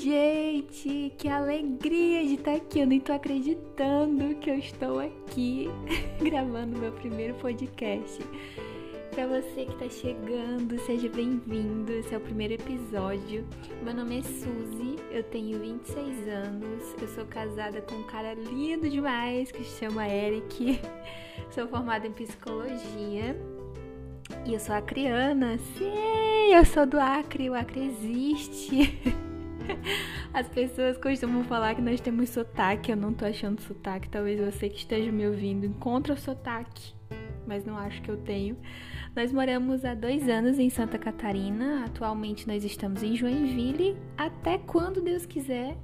gente! Que alegria de estar aqui. Eu nem tô acreditando que eu estou aqui gravando meu primeiro podcast. Para você que está chegando, seja bem-vindo. Esse é o primeiro episódio. Meu nome é Suzy, eu tenho 26 anos. Eu sou casada com um cara lindo demais que se chama Eric. Sou formada em psicologia e eu sou acriana. Sim, eu sou do Acre, o Acre existe. As pessoas costumam falar que nós temos sotaque, eu não tô achando sotaque. Talvez você que esteja me ouvindo encontre o sotaque, mas não acho que eu tenho. Nós moramos há dois anos em Santa Catarina, atualmente nós estamos em Joinville, até quando Deus quiser.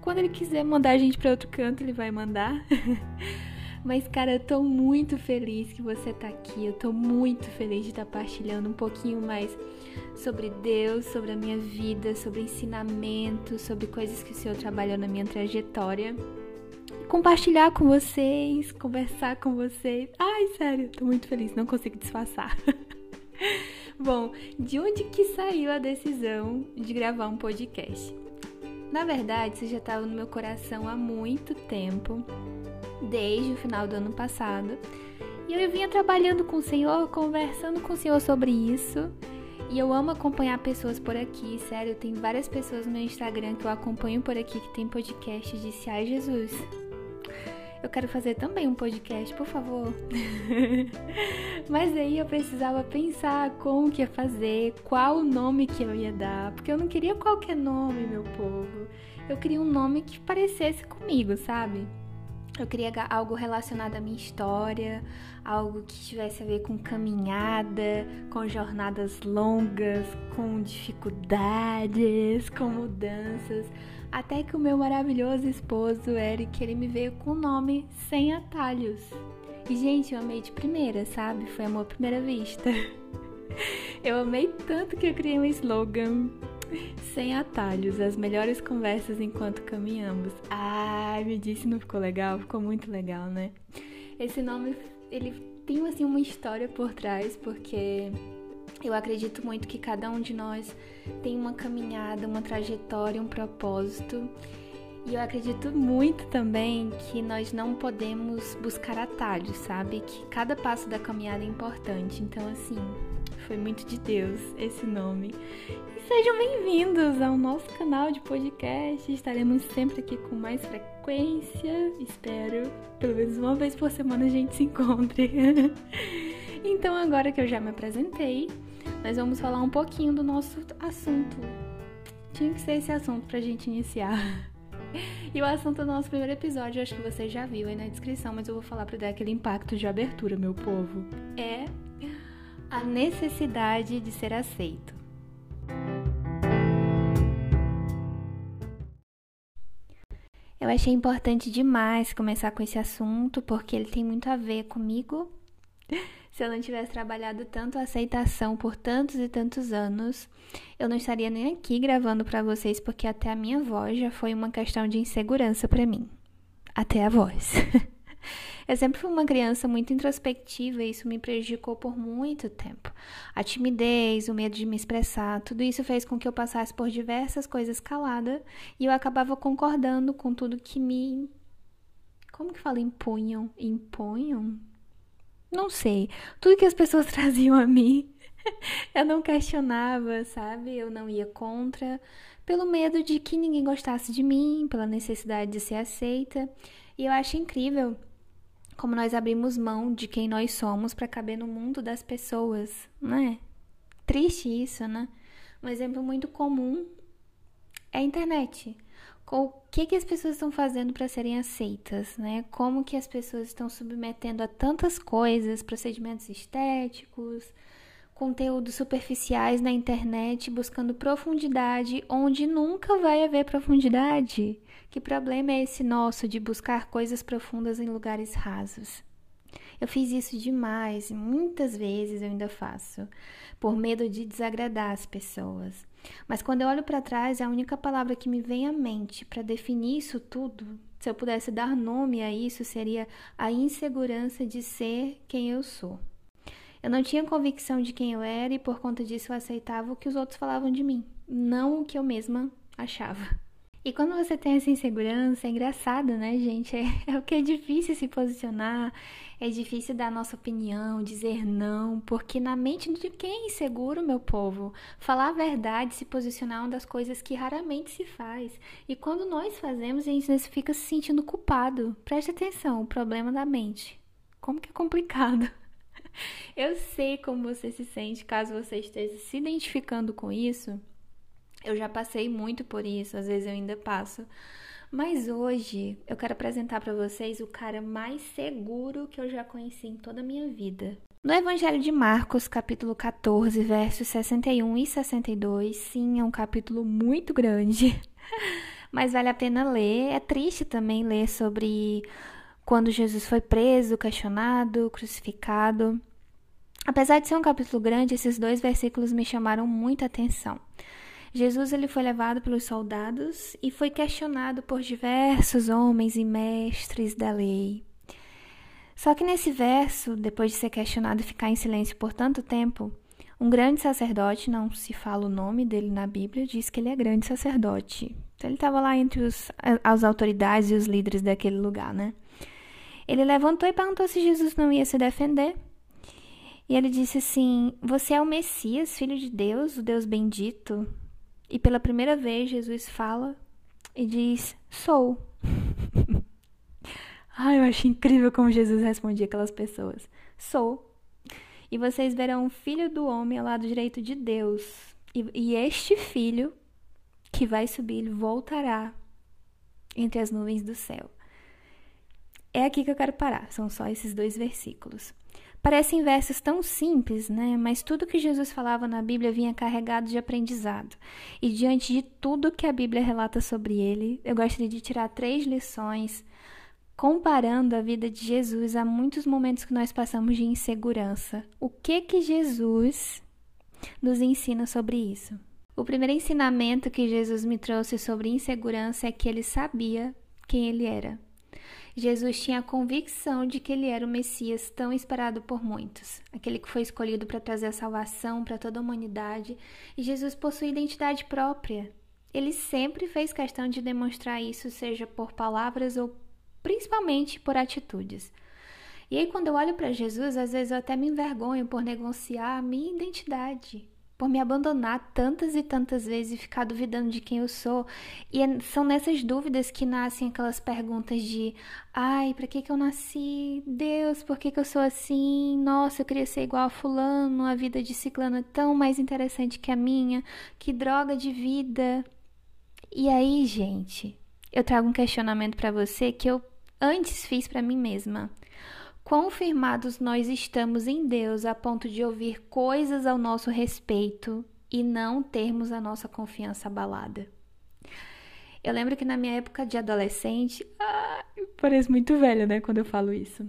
Quando Ele quiser mandar a gente para outro canto, Ele vai mandar. Mas, cara, eu tô muito feliz que você tá aqui. Eu tô muito feliz de estar tá partilhando um pouquinho mais sobre Deus, sobre a minha vida, sobre ensinamento, sobre coisas que o Senhor trabalhou na minha trajetória. Compartilhar com vocês, conversar com vocês. Ai, sério, tô muito feliz, não consigo disfarçar. Bom, de onde que saiu a decisão de gravar um podcast? Na verdade, isso já estava no meu coração há muito tempo desde o final do ano passado. E eu vinha trabalhando com o Senhor, conversando com o Senhor sobre isso. E eu amo acompanhar pessoas por aqui, sério. Tem várias pessoas no meu Instagram que eu acompanho por aqui que tem podcast de Se Ai Jesus. Eu quero fazer também um podcast, por favor. Mas aí eu precisava pensar como que ia fazer, qual o nome que eu ia dar, porque eu não queria qualquer nome, meu povo. Eu queria um nome que parecesse comigo, sabe? Eu queria algo relacionado à minha história, algo que tivesse a ver com caminhada, com jornadas longas, com dificuldades, com mudanças. Até que o meu maravilhoso esposo, Eric, ele me veio com o nome Sem Atalhos. E, gente, eu amei de primeira, sabe? Foi amor à primeira vista. Eu amei tanto que eu criei um slogan sem atalhos, as melhores conversas enquanto caminhamos. Ai, me disse, não ficou legal? Ficou muito legal, né? Esse nome, ele tem assim uma história por trás, porque eu acredito muito que cada um de nós tem uma caminhada, uma trajetória, um propósito. E eu acredito muito também que nós não podemos buscar atalhos, sabe? Que cada passo da caminhada é importante. Então, assim, foi muito de Deus esse nome. E sejam bem-vindos ao nosso canal de podcast. Estaremos sempre aqui com mais frequência. Espero, pelo menos uma vez por semana, a gente se encontre. então, agora que eu já me apresentei, nós vamos falar um pouquinho do nosso assunto. Tinha que ser esse assunto pra gente iniciar. E o assunto do nosso primeiro episódio, acho que você já viu aí na descrição, mas eu vou falar para dar aquele impacto de abertura, meu povo. É a necessidade de ser aceito. Eu achei importante demais começar com esse assunto porque ele tem muito a ver comigo. Se eu não tivesse trabalhado tanto a aceitação por tantos e tantos anos, eu não estaria nem aqui gravando para vocês porque até a minha voz já foi uma questão de insegurança para mim. Até a voz. Eu sempre fui uma criança muito introspectiva e isso me prejudicou por muito tempo. A timidez, o medo de me expressar, tudo isso fez com que eu passasse por diversas coisas calada e eu acabava concordando com tudo que me. Como que fala? Impunham? Impunham? Não sei. Tudo que as pessoas traziam a mim. eu não questionava, sabe? Eu não ia contra, pelo medo de que ninguém gostasse de mim, pela necessidade de ser aceita. E eu acho incrível como nós abrimos mão de quem nós somos para caber no mundo das pessoas, né? Triste isso, né? Um exemplo muito comum é a internet. O que, que as pessoas estão fazendo para serem aceitas, né? Como que as pessoas estão submetendo a tantas coisas, procedimentos estéticos, conteúdos superficiais na internet, buscando profundidade onde nunca vai haver profundidade. Que problema é esse nosso de buscar coisas profundas em lugares rasos? Eu fiz isso demais, muitas vezes eu ainda faço, por medo de desagradar as pessoas. Mas quando eu olho para trás, a única palavra que me vem à mente para definir isso tudo, se eu pudesse dar nome a isso, seria a insegurança de ser quem eu sou. Eu não tinha convicção de quem eu era e por conta disso eu aceitava o que os outros falavam de mim, não o que eu mesma achava. E quando você tem essa insegurança, é engraçado, né, gente? É, é o que é difícil se posicionar, é difícil dar nossa opinião, dizer não, porque na mente de quem é inseguro, meu povo, falar a verdade, se posicionar é uma das coisas que raramente se faz. E quando nós fazemos, a gente fica se sentindo culpado. Preste atenção, o problema da mente. Como que é complicado. Eu sei como você se sente caso você esteja se identificando com isso. Eu já passei muito por isso, às vezes eu ainda passo. Mas hoje eu quero apresentar para vocês o cara mais seguro que eu já conheci em toda a minha vida. No Evangelho de Marcos, capítulo 14, versos 61 e 62, sim, é um capítulo muito grande, mas vale a pena ler. É triste também ler sobre quando Jesus foi preso, questionado, crucificado. Apesar de ser um capítulo grande, esses dois versículos me chamaram muita atenção. Jesus ele foi levado pelos soldados e foi questionado por diversos homens e mestres da lei. Só que nesse verso, depois de ser questionado e ficar em silêncio por tanto tempo, um grande sacerdote, não se fala o nome dele na Bíblia, diz que ele é grande sacerdote. Então ele estava lá entre os, as autoridades e os líderes daquele lugar, né? Ele levantou e perguntou se Jesus não ia se defender. E ele disse assim: Você é o Messias, filho de Deus, o Deus bendito? E pela primeira vez, Jesus fala e diz: Sou. Ai, eu acho incrível como Jesus respondia aquelas pessoas: Sou. E vocês verão o filho do homem ao lado direito de Deus. E, e este filho que vai subir, voltará entre as nuvens do céu. É aqui que eu quero parar, são só esses dois versículos. Parecem versos tão simples, né? Mas tudo que Jesus falava na Bíblia vinha carregado de aprendizado. E diante de tudo que a Bíblia relata sobre ele, eu gostaria de tirar três lições comparando a vida de Jesus a muitos momentos que nós passamos de insegurança. O que que Jesus nos ensina sobre isso? O primeiro ensinamento que Jesus me trouxe sobre insegurança é que ele sabia quem ele era. Jesus tinha a convicção de que ele era o Messias tão esperado por muitos, aquele que foi escolhido para trazer a salvação para toda a humanidade, e Jesus possui identidade própria. Ele sempre fez questão de demonstrar isso, seja por palavras ou principalmente por atitudes. E aí, quando eu olho para Jesus, às vezes eu até me envergonho por negociar a minha identidade por me abandonar tantas e tantas vezes e ficar duvidando de quem eu sou. E é, são nessas dúvidas que nascem aquelas perguntas de: ai, para que que eu nasci? Deus, por que que eu sou assim? Nossa, eu queria ser igual a fulano, a vida de ciclano é tão mais interessante que a minha. Que droga de vida. E aí, gente, eu trago um questionamento para você que eu antes fiz para mim mesma. Quão firmados nós estamos em Deus a ponto de ouvir coisas ao nosso respeito e não termos a nossa confiança abalada. Eu lembro que na minha época de adolescente, ah, parece muito velha, né, quando eu falo isso.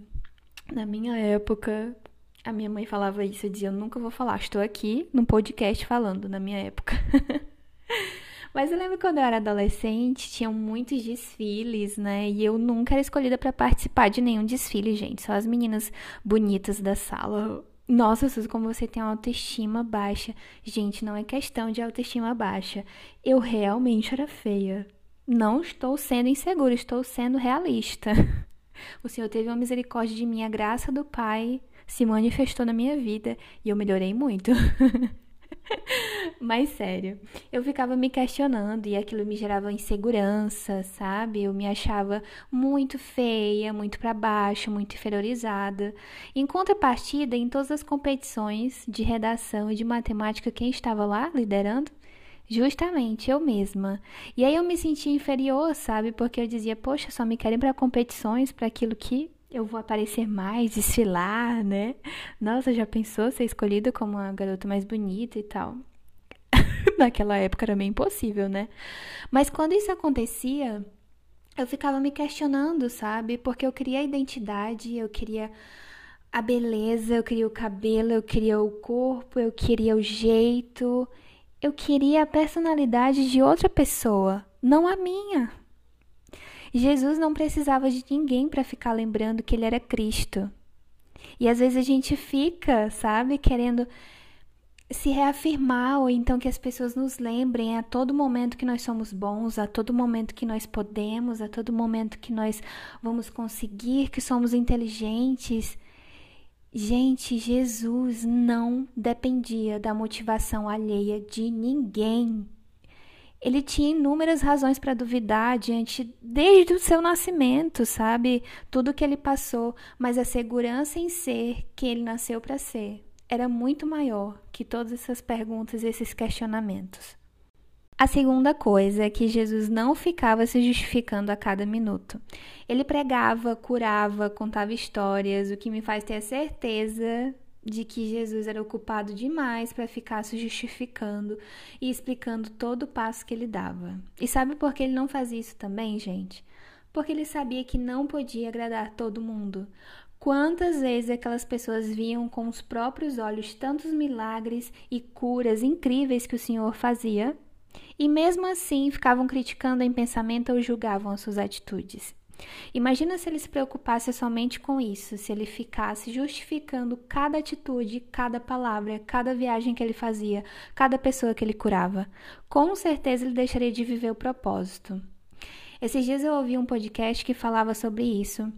Na minha época, a minha mãe falava isso, eu dizia, eu nunca vou falar, estou aqui no podcast falando na minha época. Mas eu lembro quando eu era adolescente, tinham muitos desfiles, né? E eu nunca era escolhida para participar de nenhum desfile, gente. Só as meninas bonitas da sala. Nossa, Suzy, como você tem autoestima baixa. Gente, não é questão de autoestima baixa. Eu realmente era feia. Não estou sendo insegura, estou sendo realista. O Senhor teve uma misericórdia de mim, a graça do Pai se manifestou na minha vida e eu melhorei muito. Mas sério, eu ficava me questionando e aquilo me gerava insegurança, sabe? Eu me achava muito feia, muito para baixo, muito inferiorizada. Em contrapartida, em todas as competições de redação e de matemática, quem estava lá liderando? Justamente eu mesma. E aí eu me sentia inferior, sabe? Porque eu dizia, poxa, só me querem para competições, para aquilo que eu vou aparecer mais, desfilar, né? Nossa, já pensou ser escolhida como a garota mais bonita e tal? Naquela época era meio impossível, né? Mas quando isso acontecia, eu ficava me questionando, sabe? Porque eu queria a identidade, eu queria a beleza, eu queria o cabelo, eu queria o corpo, eu queria o jeito, eu queria a personalidade de outra pessoa, não a minha. Jesus não precisava de ninguém para ficar lembrando que ele era Cristo. E às vezes a gente fica, sabe, querendo se reafirmar ou então que as pessoas nos lembrem a todo momento que nós somos bons, a todo momento que nós podemos, a todo momento que nós vamos conseguir, que somos inteligentes. Gente, Jesus não dependia da motivação alheia de ninguém. Ele tinha inúmeras razões para duvidar diante desde o seu nascimento, sabe? Tudo que ele passou, mas a segurança em ser que ele nasceu para ser era muito maior que todas essas perguntas e esses questionamentos. A segunda coisa é que Jesus não ficava se justificando a cada minuto. Ele pregava, curava, contava histórias, o que me faz ter a certeza de que Jesus era ocupado demais para ficar se justificando e explicando todo o passo que ele dava. E sabe por que ele não fazia isso também, gente? Porque ele sabia que não podia agradar todo mundo. Quantas vezes aquelas pessoas viam com os próprios olhos tantos milagres e curas incríveis que o Senhor fazia, e mesmo assim ficavam criticando em pensamento ou julgavam as suas atitudes. Imagina se ele se preocupasse somente com isso, se ele ficasse justificando cada atitude, cada palavra, cada viagem que ele fazia, cada pessoa que ele curava. Com certeza ele deixaria de viver o propósito. Esses dias eu ouvi um podcast que falava sobre isso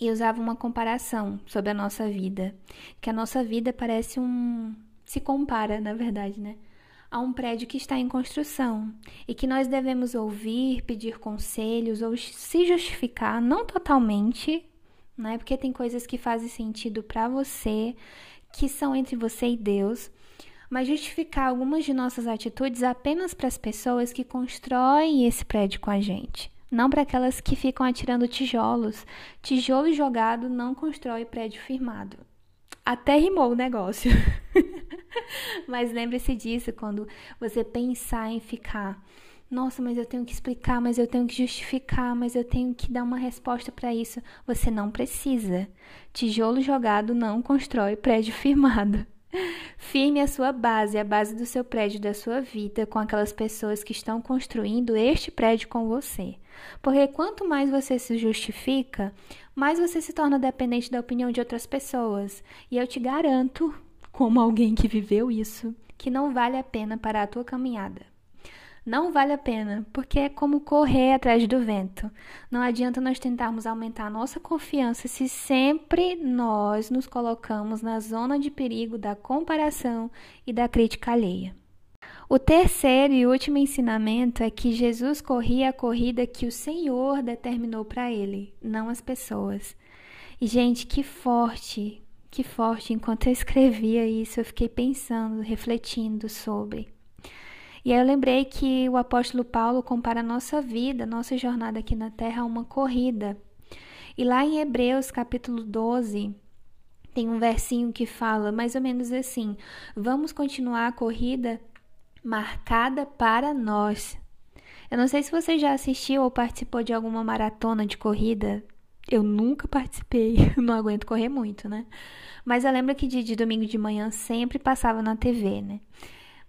e usava uma comparação sobre a nossa vida, que a nossa vida parece um se compara, na verdade, né? A um prédio que está em construção e que nós devemos ouvir, pedir conselhos ou se justificar, não totalmente, né? Porque tem coisas que fazem sentido para você, que são entre você e Deus, mas justificar algumas de nossas atitudes apenas para as pessoas que constroem esse prédio com a gente não para aquelas que ficam atirando tijolos. Tijolo jogado não constrói prédio firmado. Até rimou o negócio. mas lembre-se disso quando você pensar em ficar. Nossa, mas eu tenho que explicar, mas eu tenho que justificar, mas eu tenho que dar uma resposta para isso. Você não precisa. Tijolo jogado não constrói prédio firmado. Firme a sua base, a base do seu prédio, da sua vida, com aquelas pessoas que estão construindo este prédio com você. Porque quanto mais você se justifica, mais você se torna dependente da opinião de outras pessoas. E eu te garanto, como alguém que viveu isso, que não vale a pena para a tua caminhada. Não vale a pena, porque é como correr atrás do vento. Não adianta nós tentarmos aumentar a nossa confiança se sempre nós nos colocamos na zona de perigo da comparação e da crítica alheia. O terceiro e último ensinamento é que Jesus corria a corrida que o Senhor determinou para ele, não as pessoas. E, gente, que forte, que forte. Enquanto eu escrevia isso, eu fiquei pensando, refletindo sobre. E aí eu lembrei que o apóstolo Paulo compara a nossa vida, nossa jornada aqui na terra a uma corrida. E lá em Hebreus capítulo 12, tem um versinho que fala mais ou menos assim: Vamos continuar a corrida marcada para nós. Eu não sei se você já assistiu ou participou de alguma maratona de corrida. Eu nunca participei, não aguento correr muito, né? Mas eu lembro que de, de domingo de manhã sempre passava na TV, né?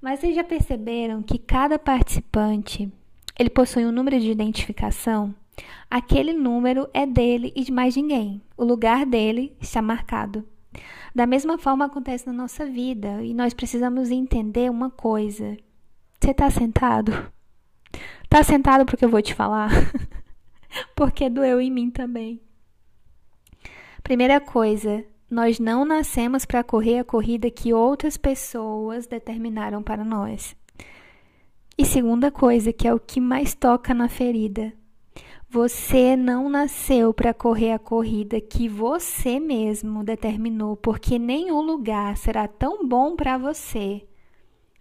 Mas vocês já perceberam que cada participante ele possui um número de identificação? Aquele número é dele e de mais ninguém. O lugar dele está marcado. Da mesma forma acontece na nossa vida e nós precisamos entender uma coisa. Você está sentado? Está sentado porque eu vou te falar? porque doeu em mim também. Primeira coisa, nós não nascemos para correr a corrida que outras pessoas determinaram para nós. E segunda coisa, que é o que mais toca na ferida, você não nasceu para correr a corrida que você mesmo determinou, porque nenhum lugar será tão bom para você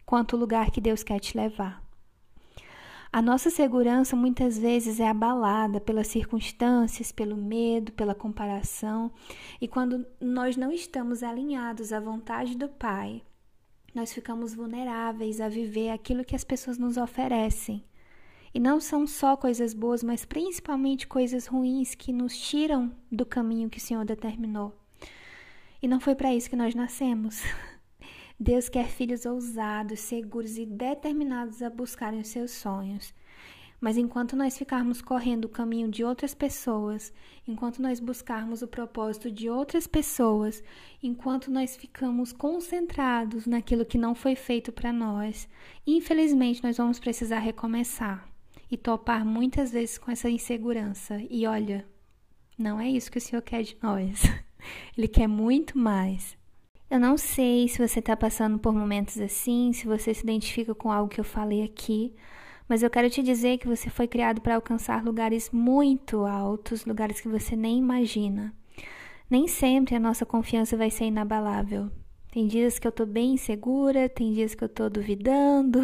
quanto o lugar que Deus quer te levar. A nossa segurança muitas vezes é abalada pelas circunstâncias, pelo medo, pela comparação, e quando nós não estamos alinhados à vontade do Pai, nós ficamos vulneráveis a viver aquilo que as pessoas nos oferecem. E não são só coisas boas, mas principalmente coisas ruins que nos tiram do caminho que o Senhor determinou. E não foi para isso que nós nascemos. Deus quer filhos ousados, seguros e determinados a buscarem os seus sonhos. Mas enquanto nós ficarmos correndo o caminho de outras pessoas, enquanto nós buscarmos o propósito de outras pessoas, enquanto nós ficamos concentrados naquilo que não foi feito para nós, infelizmente nós vamos precisar recomeçar e topar muitas vezes com essa insegurança. E olha, não é isso que o Senhor quer de nós. Ele quer muito mais. Eu não sei se você está passando por momentos assim, se você se identifica com algo que eu falei aqui, mas eu quero te dizer que você foi criado para alcançar lugares muito altos, lugares que você nem imagina. Nem sempre a nossa confiança vai ser inabalável. Tem dias que eu tô bem insegura, tem dias que eu tô duvidando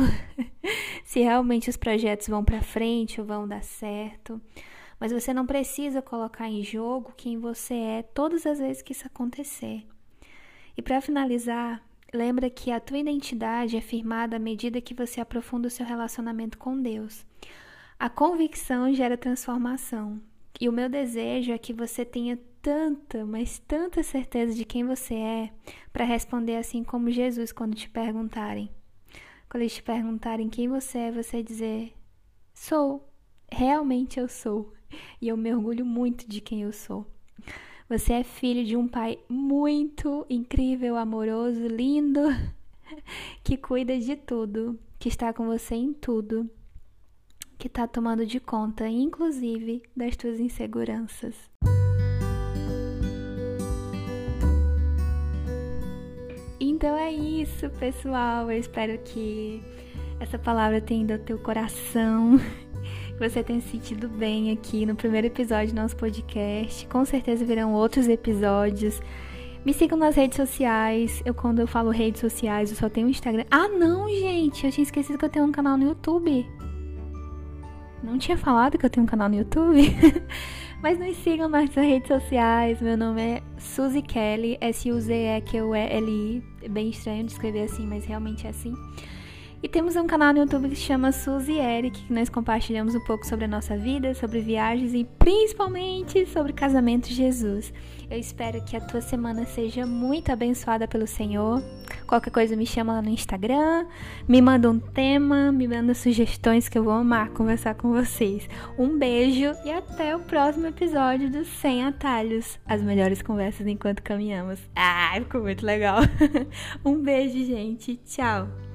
se realmente os projetos vão para frente ou vão dar certo. Mas você não precisa colocar em jogo quem você é todas as vezes que isso acontecer. E para finalizar, Lembra que a tua identidade é firmada à medida que você aprofunda o seu relacionamento com Deus. A convicção gera transformação. E o meu desejo é que você tenha tanta, mas tanta certeza de quem você é para responder assim como Jesus quando te perguntarem. Quando eles te perguntarem quem você é, você dizer: Sou, realmente eu sou. E eu me orgulho muito de quem eu sou. Você é filho de um pai muito incrível, amoroso, lindo, que cuida de tudo, que está com você em tudo, que está tomando de conta, inclusive, das tuas inseguranças. Então é isso, pessoal. Eu espero que essa palavra tenha ido ao teu coração que você tenha se sentido bem aqui no primeiro episódio do nosso podcast. Com certeza virão outros episódios. Me sigam nas redes sociais. Eu, quando eu falo redes sociais, eu só tenho Instagram. Ah, não, gente! Eu tinha esquecido que eu tenho um canal no YouTube. Não tinha falado que eu tenho um canal no YouTube? Mas nos sigam nas redes sociais. Meu nome é Suzy Kelly, S-U-Z-E-Q-E-L-I. É bem estranho de escrever assim, mas realmente é assim. E temos um canal no YouTube que se chama Suzy Eric, que nós compartilhamos um pouco sobre a nossa vida, sobre viagens e principalmente sobre casamento de Jesus. Eu espero que a tua semana seja muito abençoada pelo Senhor. Qualquer coisa me chama lá no Instagram, me manda um tema, me manda sugestões que eu vou amar conversar com vocês. Um beijo e até o próximo episódio do Sem Atalhos, as melhores conversas enquanto caminhamos. Ah, ficou muito legal. um beijo, gente. Tchau.